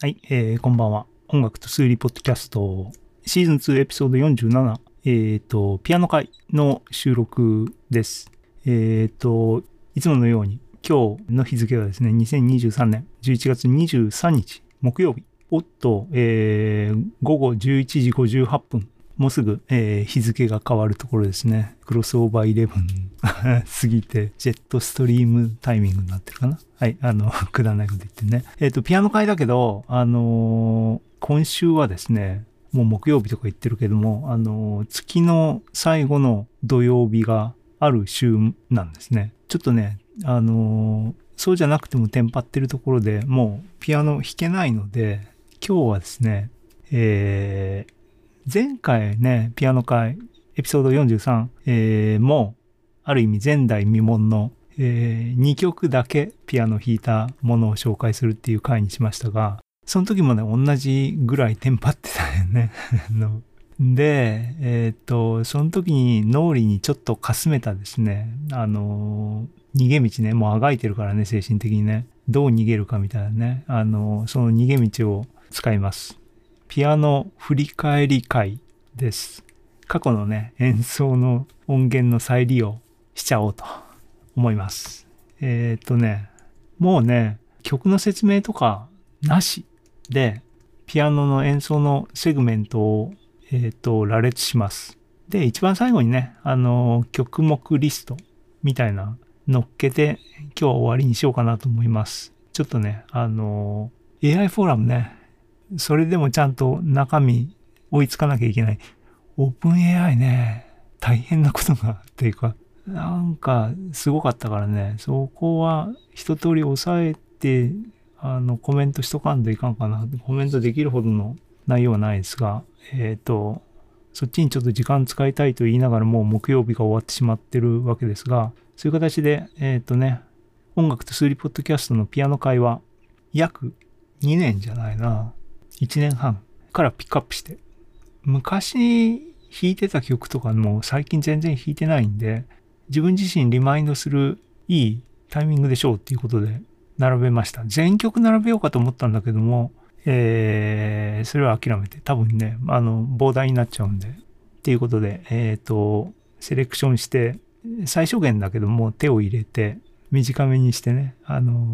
はい、えー、こんばんは。音楽と数理ポッドキャスト、シーズン2エピソード47、えーと、ピアノ会の収録です。えーと、いつものように、今日の日付はですね、2023年11月23日、木曜日。おっと、えー、午後11時58分。もうすぐ、えー日付が変わるところですね。クロスオーバーイレブン 過ぎて、ジェットストリームタイミングになってるかなはい、あの、くだらないこと言ってね。えっ、と、ピアノ会だけど、あのー今週はですね、もう木曜日とか言ってるけども、あの月の最後の土曜日がある週なんですね。ちょっとね、あのそうじゃなくてもテンパってるところでもうピアノ弾けないので、今日はですね、えー前回ね、ピアノ会、エピソード43、えーもある意味前代未聞の、え2曲だけピアノ弾いたものを紹介するっていう回にしましたが、その時もね、同じぐらいテンパってたよね。で、えっ、と、その時に脳裏にちょっとかすめたですね、あの逃げ道ね、もうあがいてるからね、精神的にね。どう逃げるかみたいなね、あのその逃げ道を使います。ピアノ振り返り会です。過去のね、演奏の音源の再利用しちゃおうと思います。えーっとね、もうね、曲の説明とかなしで、ピアノの演奏のセグメントを、えーっと、羅列します。で、一番最後にね、あの、曲目リストみたいな乗っけて、今日は終わりにしようかなと思います。ちょっとね、あの、AI フォーラムね、それでもちゃんと中身追いつかなきゃいけない。オープン AI ね、大変なことが、っていうか、なんかすごかったからね、そこは一通り抑えて、あの、コメントしとかんといかんかな。コメントできるほどの内容はないですが、えっ、と、そっちにちょっと時間使いたいと言いながらもう木曜日が終わってしまってるわけですが、そういう形で、えっ、とね、音楽と数理ポッドキャストのピアノ会は約2年じゃないな。1年半からピックアップして。昔弾いてた曲とかも最近全然弾いてないんで、自分自身リマインドするいいタイミングでしょうっていうことで並べました。全曲並べようかと思ったんだけども、えー、それは諦めて、多分ね、あの、膨大になっちゃうんで。っていうことで、えっ、と、セレクションして、最小限だけども手を入れて、短めにしてね、あの、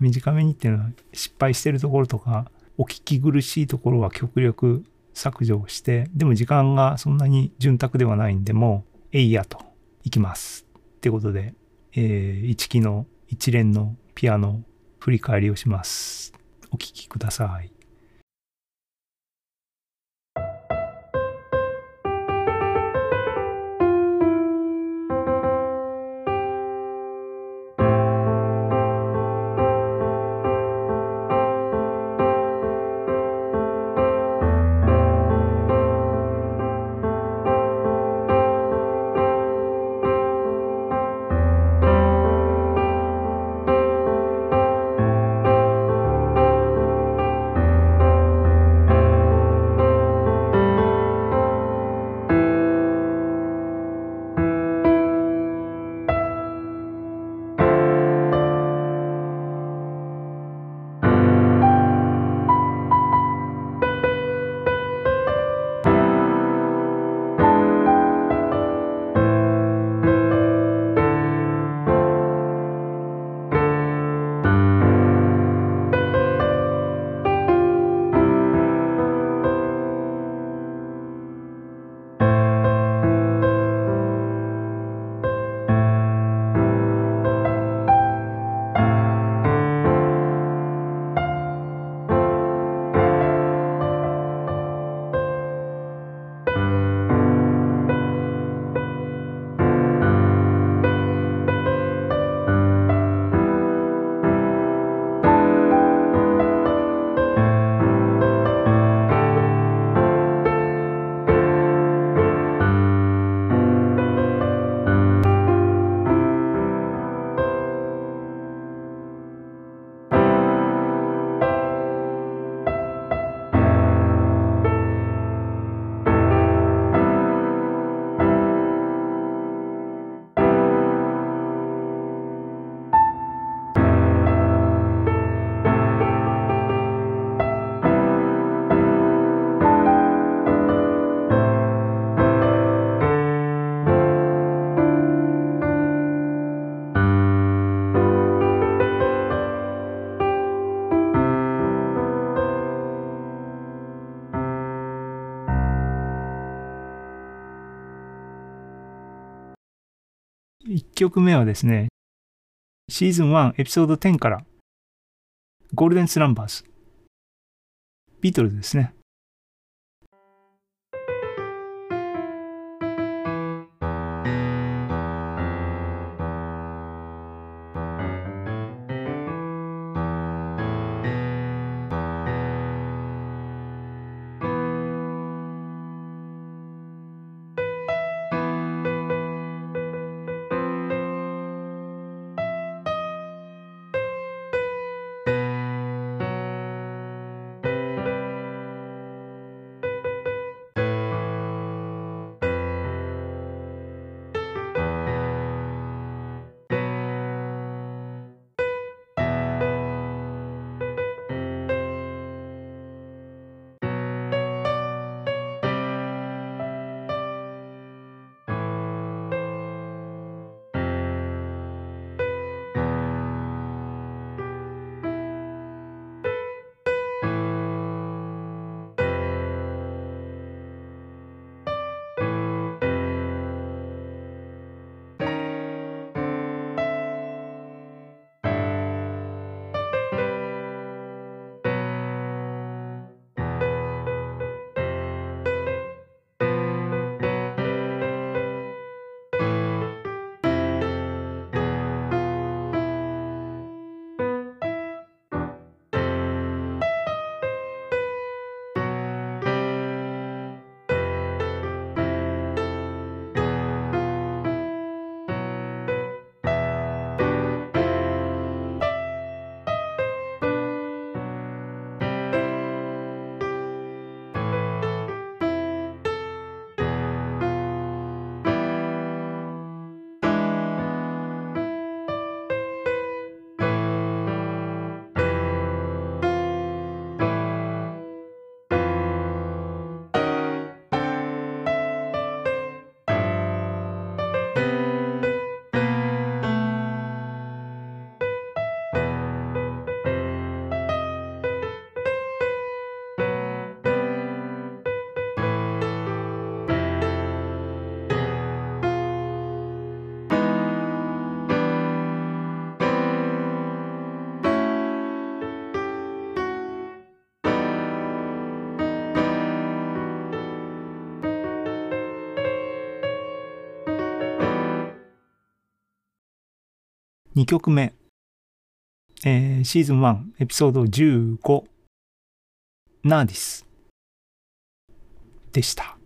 短めにっていうのは失敗してるところとか、お聞き苦しいところは極力削除をして、でも時間がそんなに潤沢ではないんで、もう、えいやと、行きます。ってことで、えー一期の一連のピアノ振り返りをします。お聞きください。曲目はですね、シーズン1エピソード10から、ゴールデンスランバーズ。ビートルズですね。2曲目、えー、シーズン1エピソード15ナーディス。でした。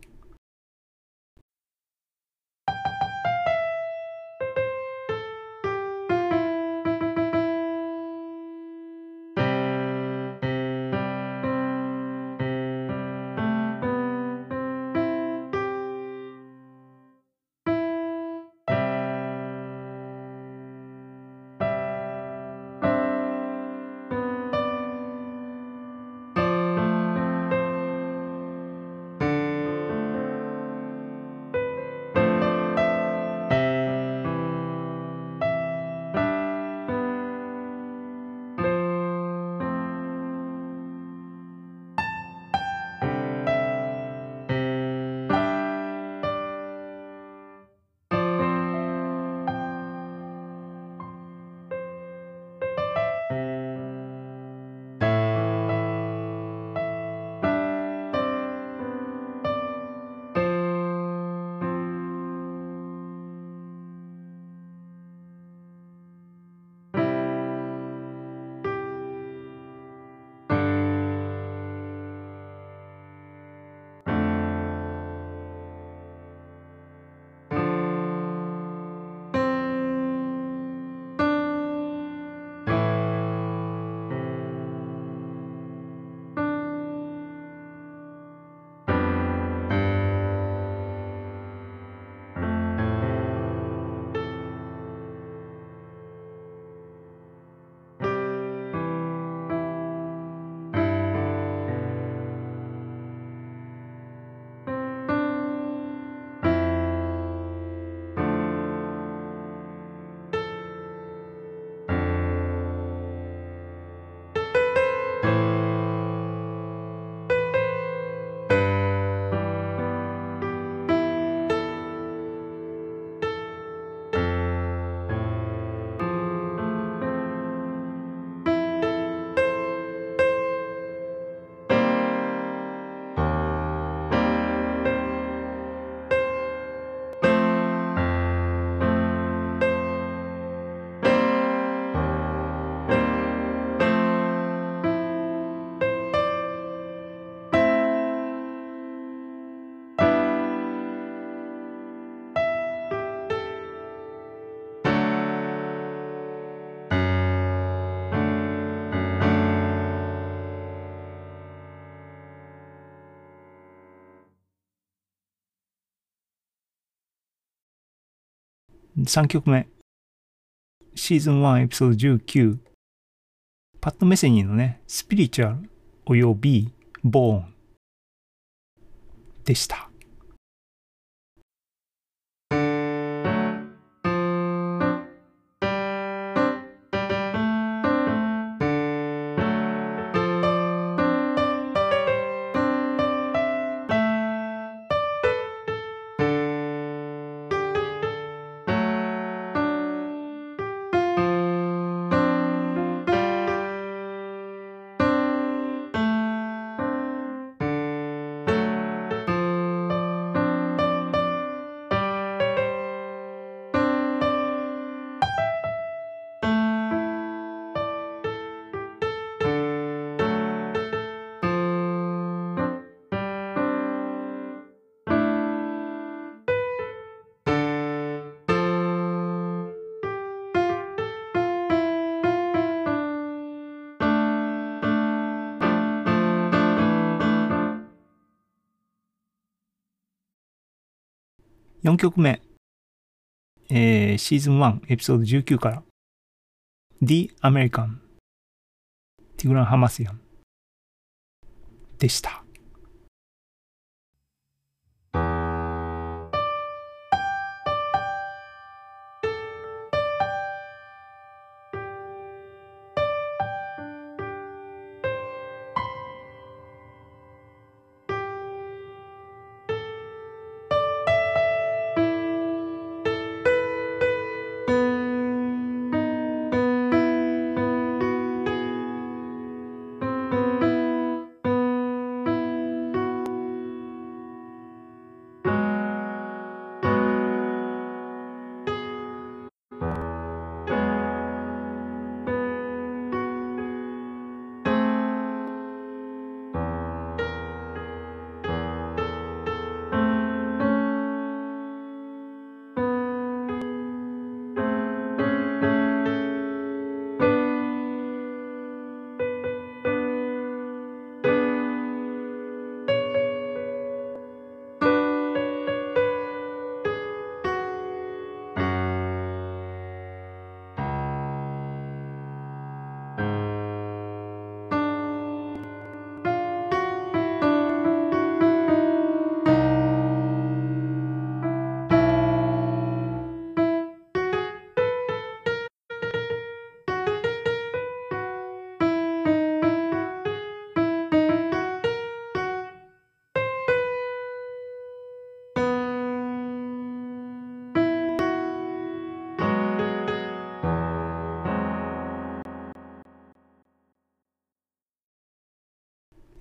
3曲目。シーズン1エピソード19。パッド・メセニーのね、スピリチュアルおよびボーンでした。4曲目、えーシーズン1エピソード19から。The American ティグラン・ハマスヤン。でした。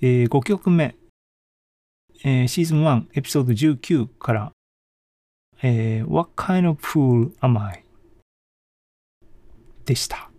えー5曲目、えーシーズン1エピソード19から、えー What kind of fool am I? でした。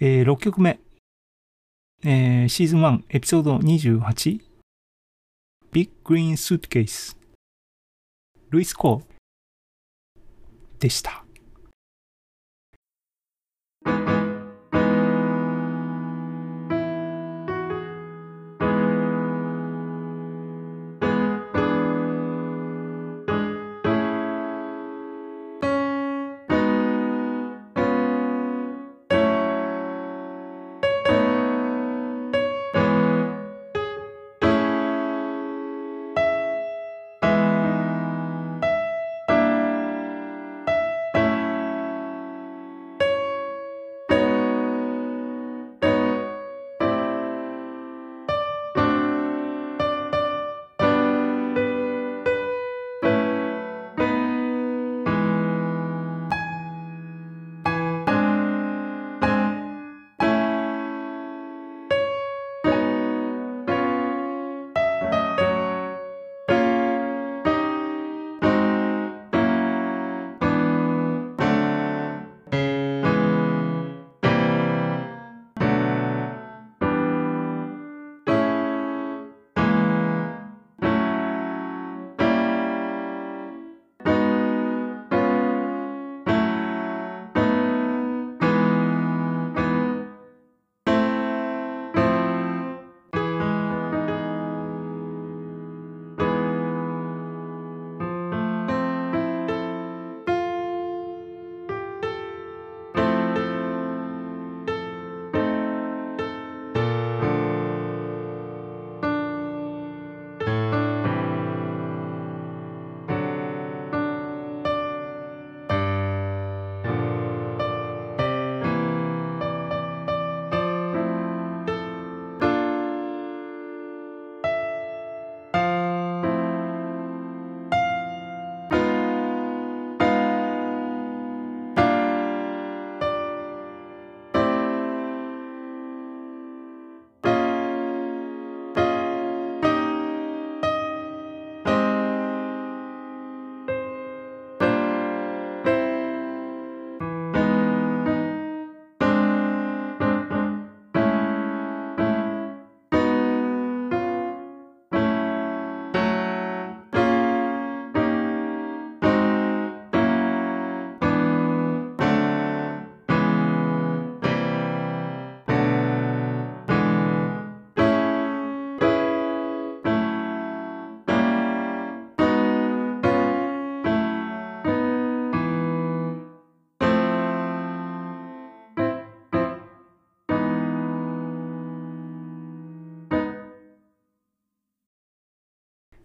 えー6曲目、えーシーズン1エピソード28 Big Green Suitcase ルイス・コー。でした。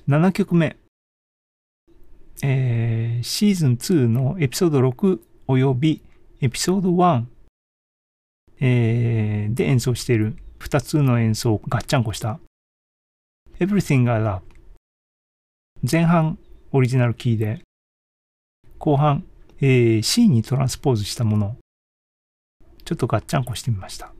7曲目。えー、シーズン2のエピソード6およびエピソード1、えー、で演奏している。2つの演奏をガッチャンコした。Everything I Love 前半オリジナルキーで。後半、えー、C にトランスポーズしたもの。ちょっとガッチャンコしてみました。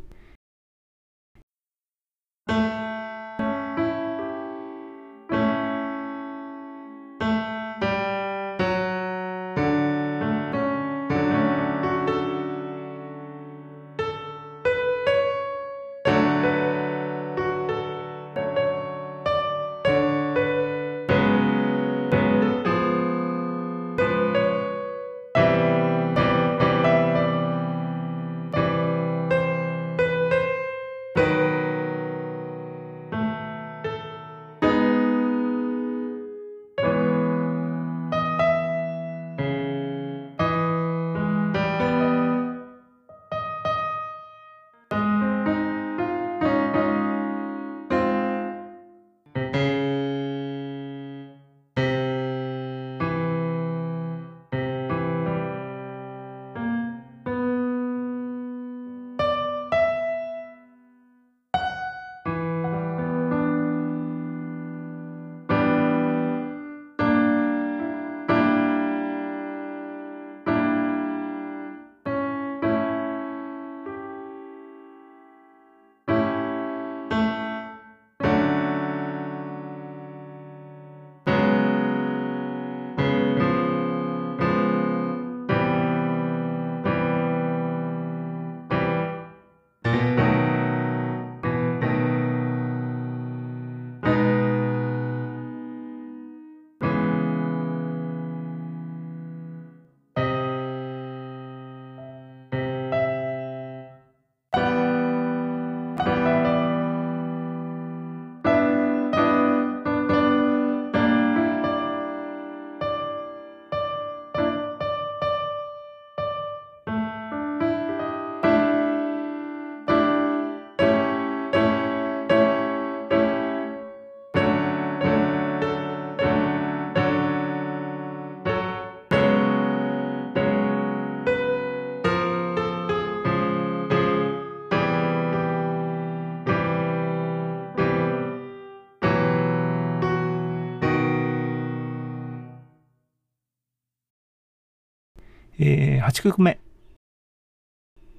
えー、8曲目。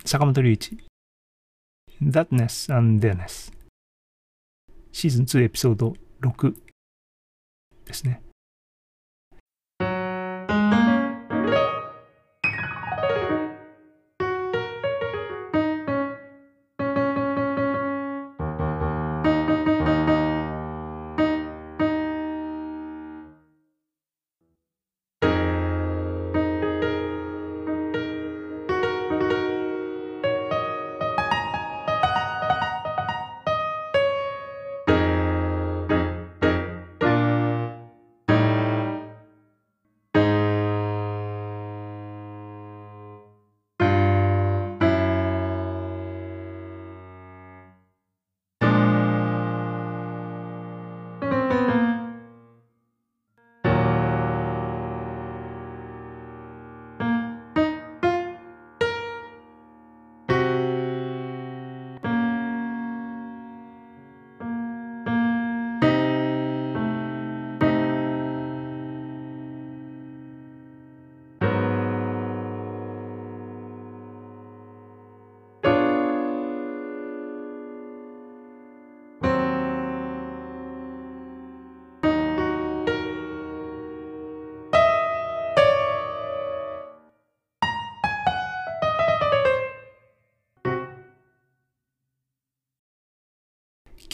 坂本龍一。Thatness and Theness。シーズン2エピソード6ですね。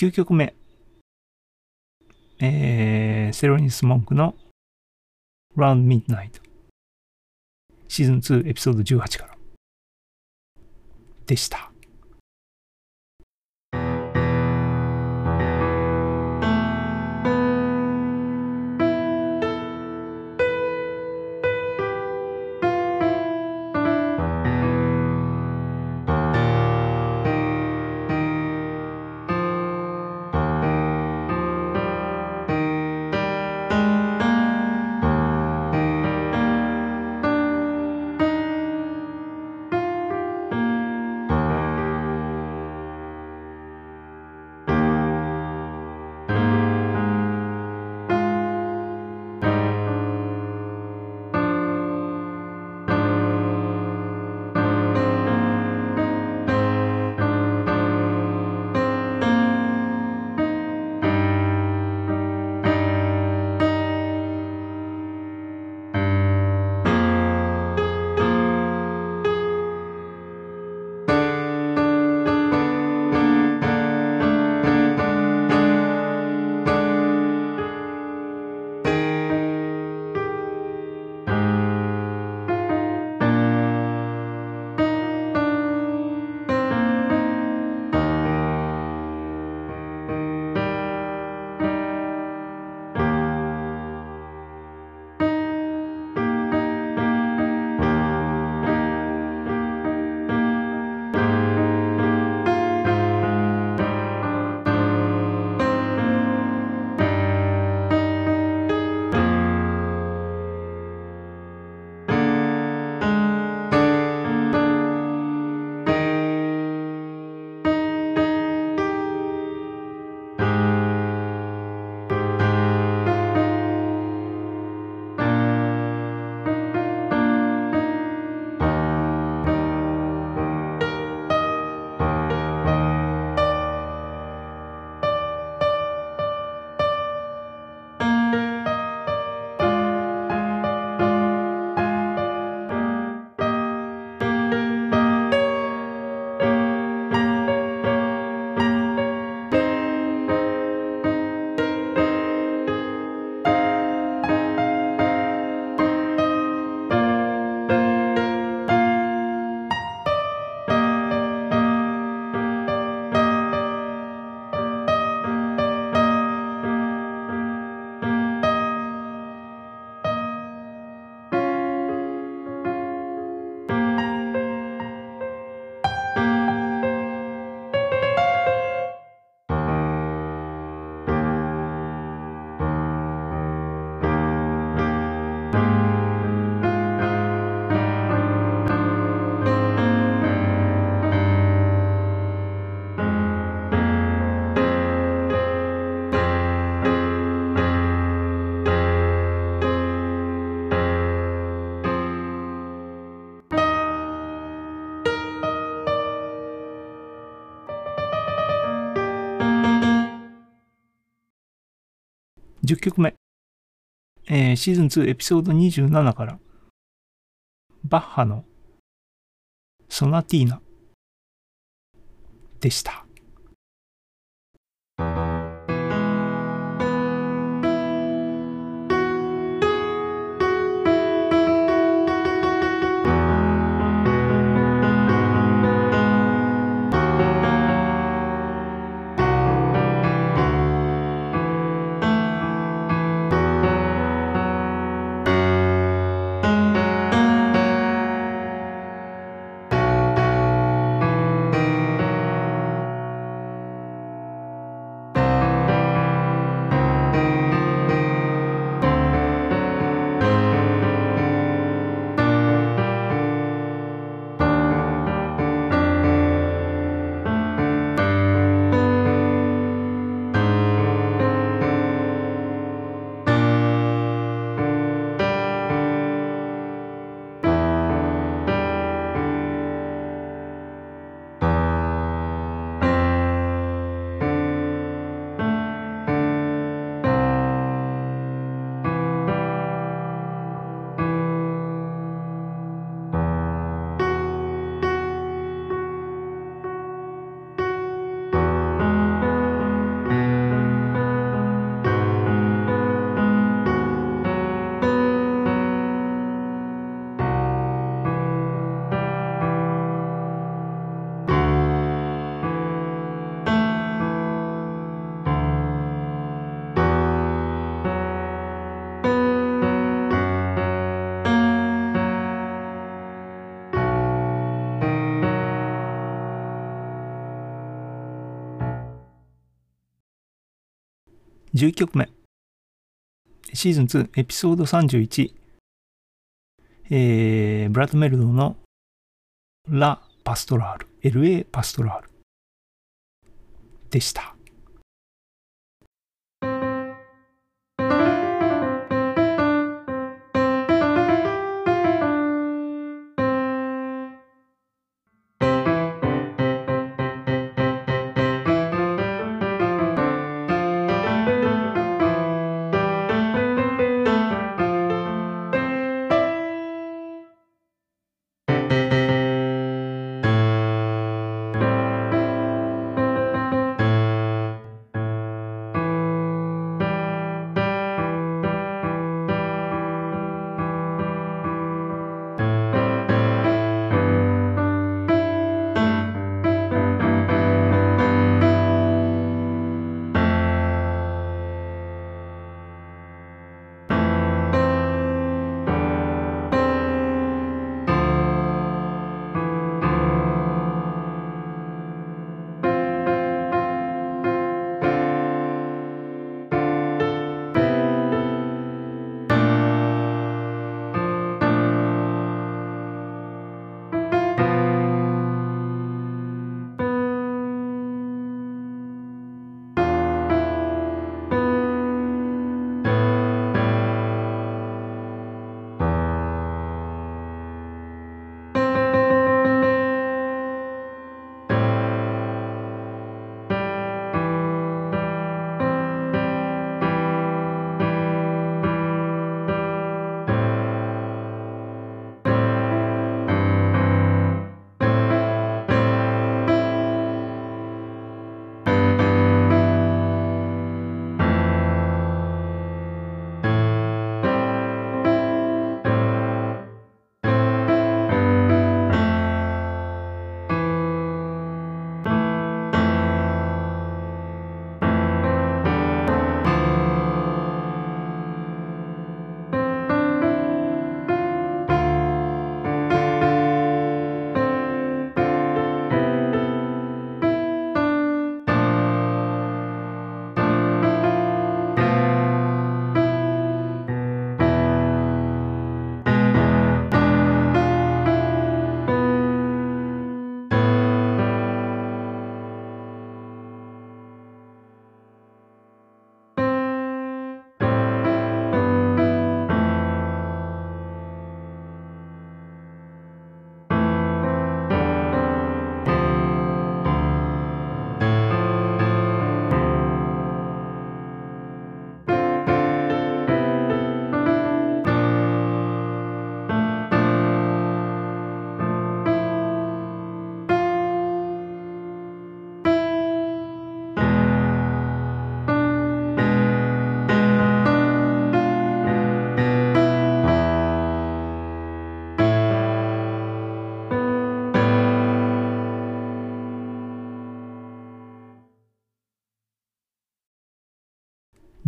9曲目。えー、セロニス・モンクの Round Midnight。シーズン2エピソード18から。でした。10曲目。えーシーズン2エピソード27から、バッハのソナティーナでした。11曲目。シーズン2エピソード31。えー、ブラッドメルドのラ・パストラール、LA パストラールでした。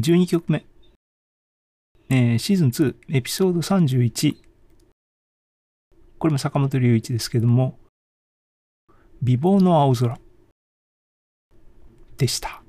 12曲目。えーシーズン2、エピソード31。これも坂本龍一ですけども、美貌の青空でした。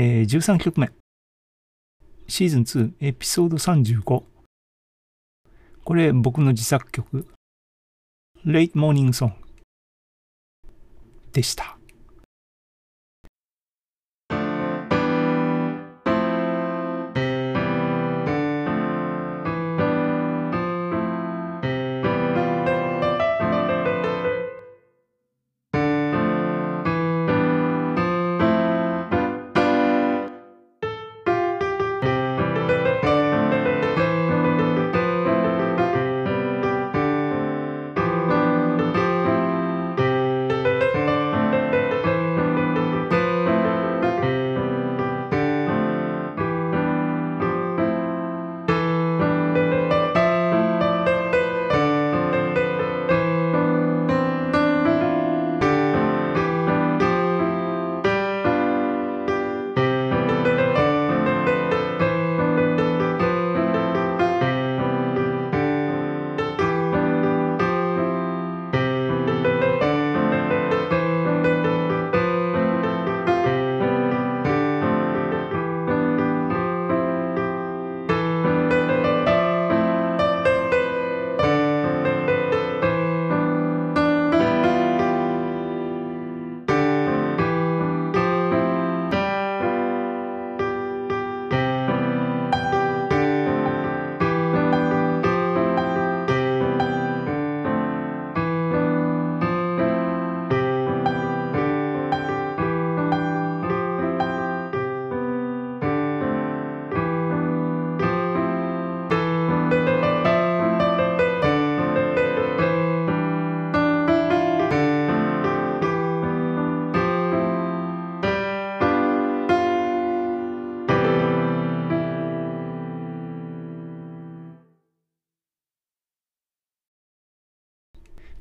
えー13曲目。シーズン2、エピソード35。これ、僕の自作曲。Late Morning Song でした。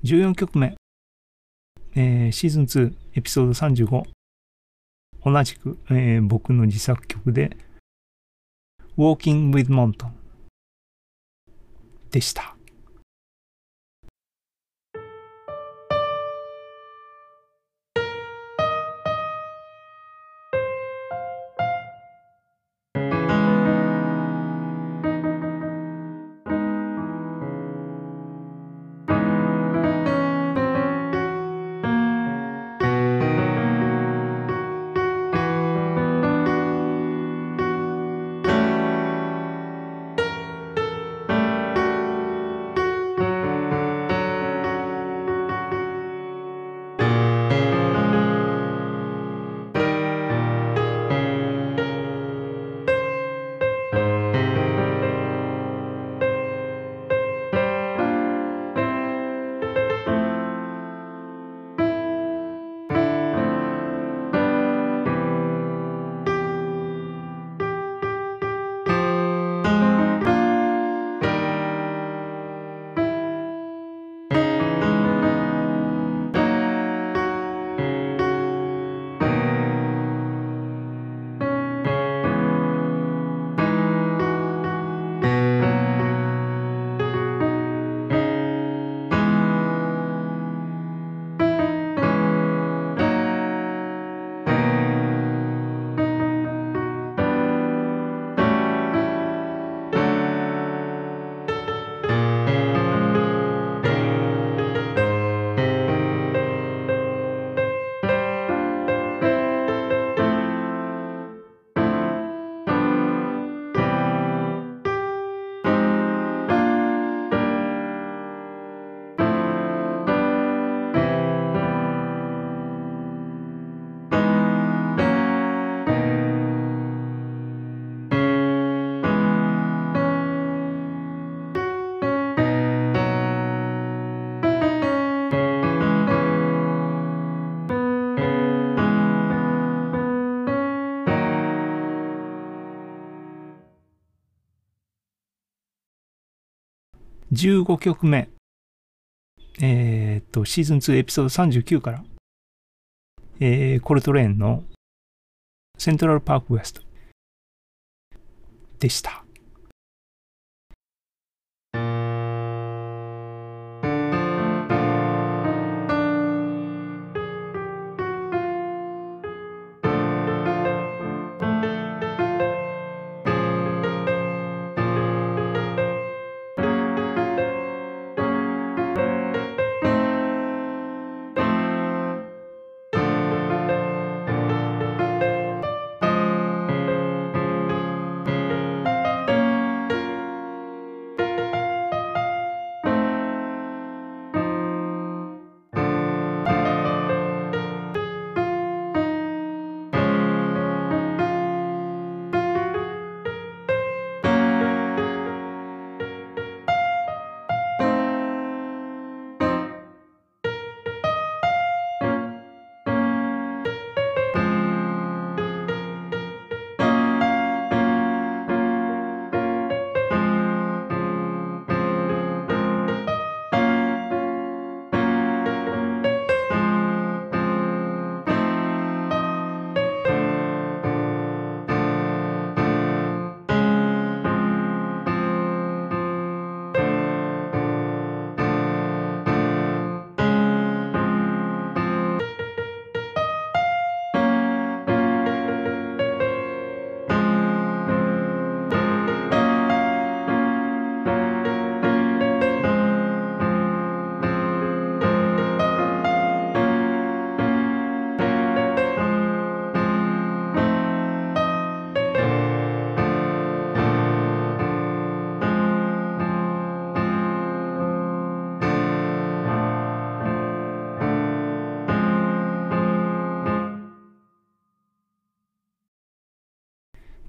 14曲目、えーシーズン2エピソード35同じく、えー僕の自作曲で Walking with Mountain でした。15曲目、えーと、シーズン2エピソード39から、えーコルトレーンのセントラルパークウエストでした。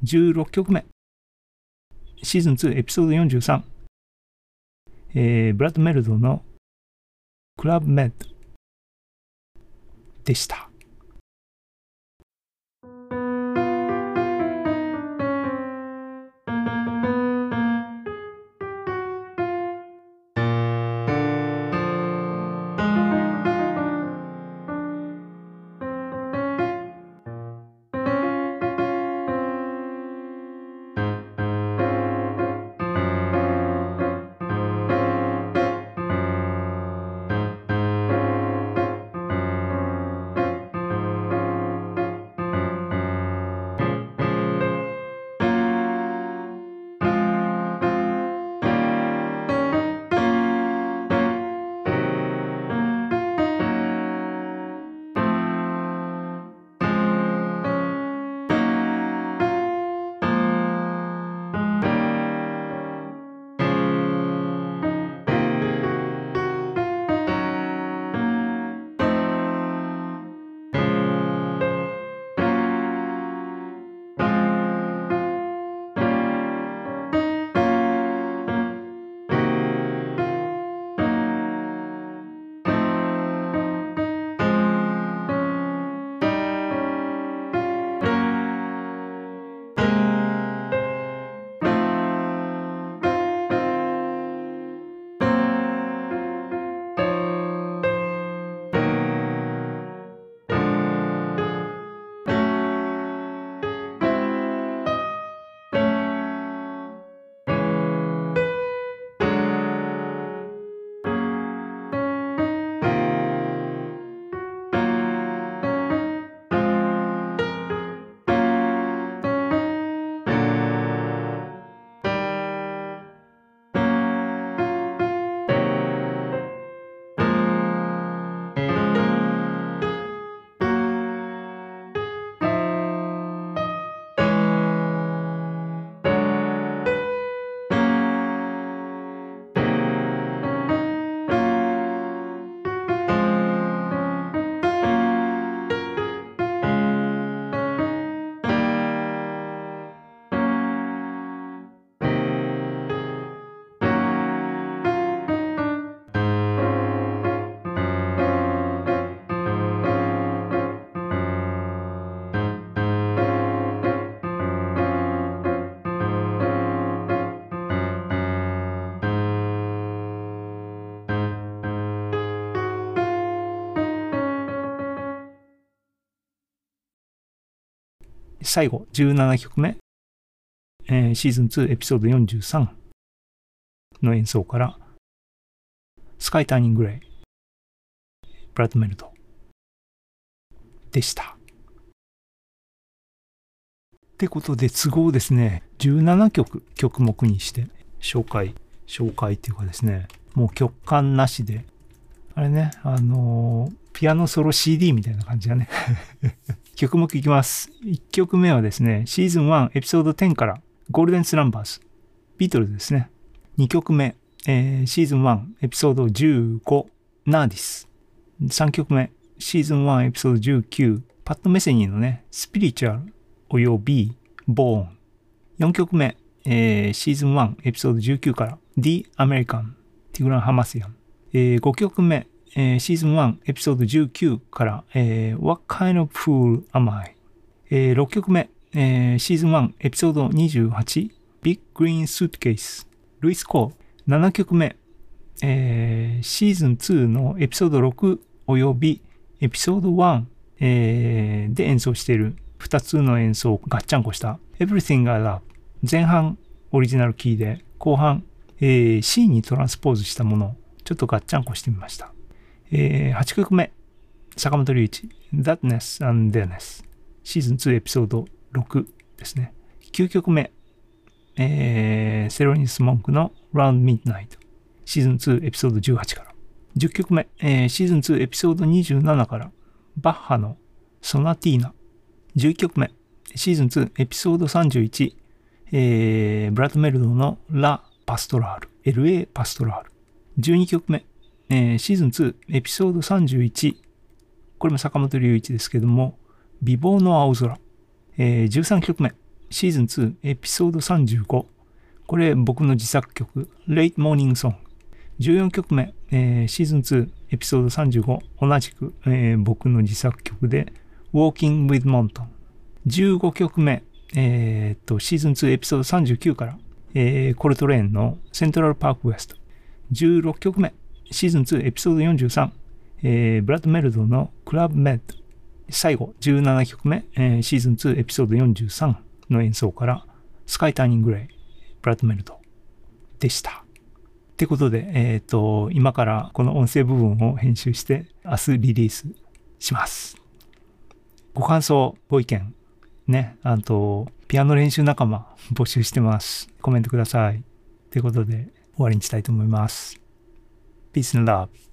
16曲目。シーズン2エピソード43。えー、ブラッド・メルドのクラブ・メッドでした。最後、17曲目、えーシーズン2エピソード43の演奏から、スカイターニング・レイ、ブラッドメルト。でした。ってことで、都合ですね、17曲、曲目にして、紹介、紹介っていうかですね、もう曲間なしで、あれね、あのーピアノソロ CD みたいな感じだね。曲目いきます。1曲目はですね、シーズン1エピソード10から Golden Slumbers、ビートルズですね。2曲目、えーシーズン1エピソード15、 Nardis。3曲目、シーズン1エピソード19、パット・メセニーのね、スピリチュアルおよびボーン。4曲目、えーシーズン1エピソード19から The American、ティグラン・ハマスヤン。えー5曲目、えーシーズン1エピソード19から、えー What kind of fool am I? えー6曲目、えーシーズン1エピソード28 Big Green Suitcase ルイス・コー7曲目、えーシーズン2のエピソード6およびエピソード1、えーで演奏している2つの演奏をガッチャンコした。Everything I Love 前半オリジナルキーで後半、えー C にトランスポーズしたもの。ちょっとガッチャンコしてみました。えー8曲目、坂本龍一、Thatness and Theness、シーズン2エピソード6ですね。9曲目、えーセロニス・モンクの Round Midnight、シーズン2エピソード18から。10曲目、えーシーズン2エピソード27から、バッハのソナティーナ。11曲目、シーズン2エピソード31、えーブラッド・メルドのラ・パストラール、LA パストラール。12曲目、えーシーズン2エピソード31、これも坂本龍一ですけども、美貌の青空。えー13曲目、シーズン2エピソード35、これ僕の自作曲、Late Morning Song。14曲目、えーシーズン2エピソード35、同じく、えー僕の自作曲で、Walking with Monton。15曲目、えーっと、シーズン2エピソード39から、えーコルトレーンのセントラルパークウエスト。16曲目、シーズン2エピソード43、えーブラッド・メルドのクラブ・メッド。最後、17曲目、えーシーズン2エピソード43の演奏から、スカイ・ターニング・レイ、ブラッド・メルドでした。ってことで、えっ、と、今からこの音声部分を編集して、明日リリースします。ご感想、ご意見、ね、あと、ピアノ練習仲間募集してます。コメントください。ということで、終わりにしたいと思います。Peace and love.